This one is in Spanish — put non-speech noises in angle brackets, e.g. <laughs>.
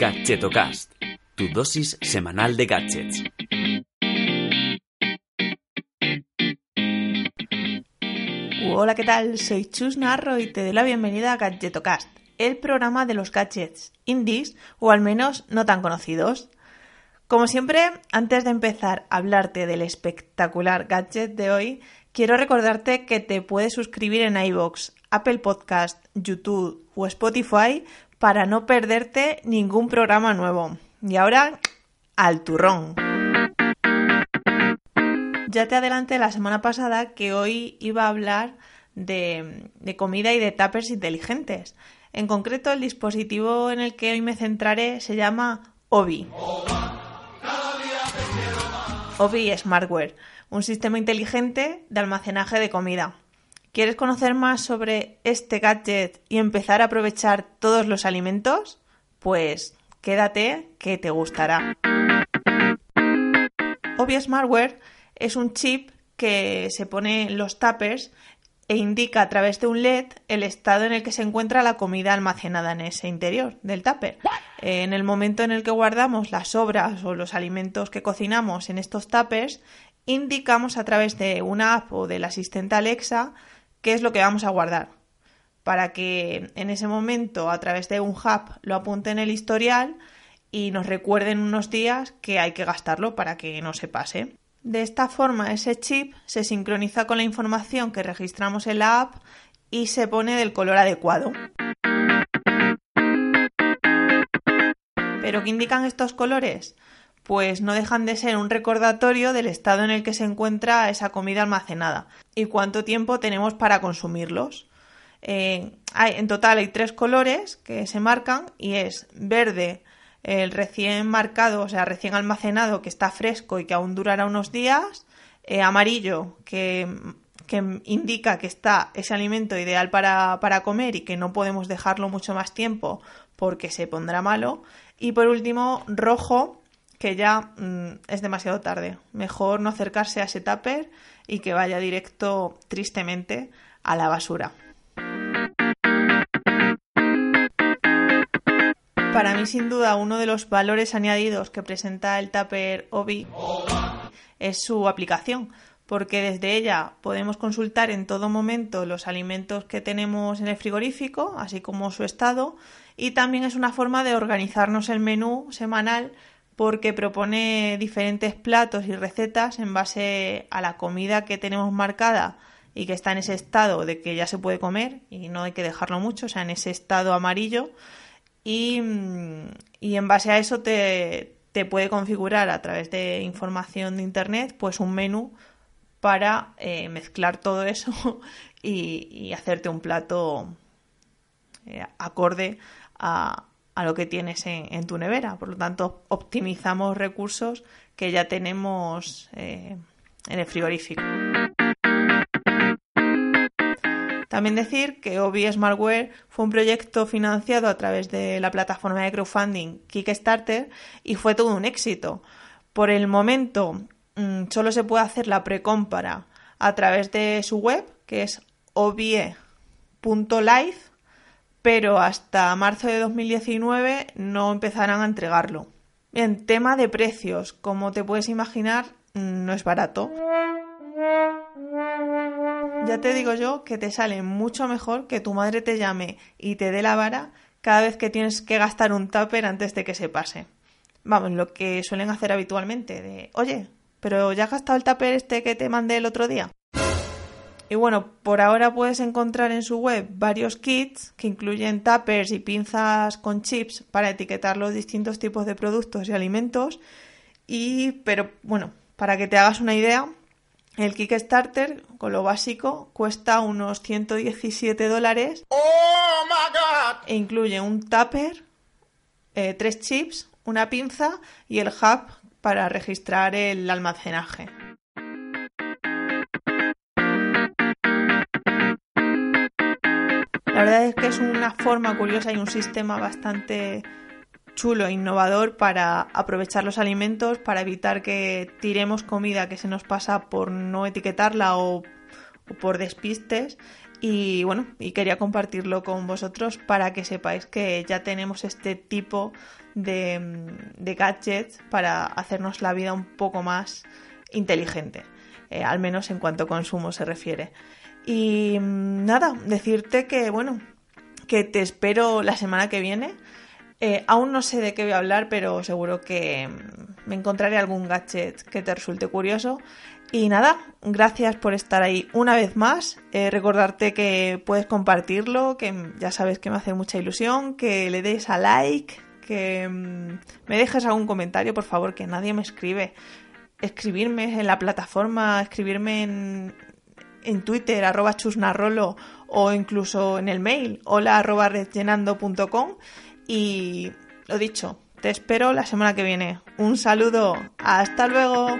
Gadgetocast, tu dosis semanal de gadgets. Hola, ¿qué tal? Soy Chus Narro y te doy la bienvenida a Gadgetocast, el programa de los gadgets indies o al menos no tan conocidos. Como siempre, antes de empezar a hablarte del espectacular gadget de hoy, quiero recordarte que te puedes suscribir en iVoox, Apple Podcast, YouTube o Spotify para no perderte ningún programa nuevo. Y ahora, al turrón. Ya te adelanté la semana pasada que hoy iba a hablar de, comida y de tuppers inteligentes. En concreto, el dispositivo en el que hoy me centraré se llama Obi. Obi Smartware, un sistema inteligente de almacenaje de comida. ¿Quieres conocer más sobre este gadget y empezar a aprovechar todos los alimentos? Pues quédate que te gustará. Obi Smartware es un chip que se pone en los tuppers e indica a través de un LED el estado en el que se encuentra la comida almacenada en ese interior del tupper. En el momento en el que guardamos las sobras o los alimentos que cocinamos en estos tuppers, indicamos a través de una app o del asistente Alexa qué es lo que vamos a guardar para que en ese momento a través de un hub lo apunte en el historial y nos recuerden unos días que hay que gastarlo para que no se pase. De esta forma, ese chip se sincroniza con la información que registramos en la app y se pone del color adecuado. ¿Pero qué indican estos colores? Pues no dejan de ser un recordatorio del estado en el que se encuentra esa comida almacenada y cuánto tiempo tenemos para consumirlos. Eh, hay, en total hay tres colores que se marcan y es verde, el recién marcado, o sea, recién almacenado, que está fresco y que aún durará unos días, eh, amarillo, que, que, indica que está ese alimento ideal para, para comer y que no podemos dejarlo mucho más tiempo porque se pondrá malo, y por último, rojo, que ya mmm, es demasiado tarde. Mejor no acercarse a ese tupper y que vaya directo, tristemente, a la basura. Para mí, sin duda, uno de los valores añadidos que presenta el Tupper Obi es su aplicación, porque desde ella podemos consultar en todo momento los alimentos que tenemos en el frigorífico, así como su estado, y también es una forma de organizarnos el menú semanal porque propone diferentes platos y recetas en base a la comida que tenemos marcada y que está en ese estado de que ya se puede comer y no hay que dejarlo mucho, o sea, en ese estado amarillo. Y, y en base a eso te, te, puede configurar a través de información de internet pues un menú para eh, mezclar todo eso <laughs> y, y, hacerte un plato eh, acorde a, a, lo que tienes en, tu nevera. Por lo tanto, optimizamos recursos que ya tenemos eh, en el frigorífico. También decir que Obi Smartware fue un proyecto financiado a través de la plataforma de crowdfunding Kickstarter y fue todo un éxito. Por el momento mmm, solo se puede hacer la precompra a través de su web, que es obie.life, pero hasta marzo de 2019 no empezarán a entregarlo. En tema de precios, como te puedes imaginar, no es barato. Ya te digo yo que te sale mucho mejor que tu madre te llame y te dé la vara cada vez que tienes que gastar un tupper antes de que se pase. Vamos, lo que suelen hacer habitualmente, de, oye, pero ya has gastado el tupper este que te mandé el otro día. Y bueno, por ahora puedes encontrar en su web varios kits que incluyen tuppers y pinzas con chips para etiquetar los distintos tipos de productos y alimentos. Y, pero bueno, para que te hagas una idea, el Kickstarter, con lo básico, cuesta unos 117 dólares. ¡Oh, my God! E incluye un tupper, eh, tres chips, una pinza y el hub para registrar el almacenaje. La verdad es que es una forma curiosa y un sistema bastante chulo e innovador para aprovechar los alimentos, para evitar que tiremos comida que se nos pasa por no etiquetarla o, por despistes Y bueno, y quería compartirlo con vosotros para que sepáis que ya tenemos este tipo de, de gadgets para hacernos la vida un poco más inteligente, eh, al menos en cuanto a consumo se refiere. Y mm, nada, decirte que bueno, que te espero la semana que viene. Eh, aún no sé de qué voy a hablar, pero seguro que mm, me encontraré algún gadget que te resulte curioso. Y nada, gracias por estar ahí una vez más. Eh, recordarte que puedes compartirlo, que ya sabes que me hace mucha ilusión, que le des a like, que mm, me dejes algún comentario, por favor, que nadie me escribe. Escribirme en la plataforma, escribirme en, en Twitter, arroba chusnarrolo, o incluso en el mail, hola arroba. Y lo dicho, te espero la semana que viene. Un saludo, hasta luego.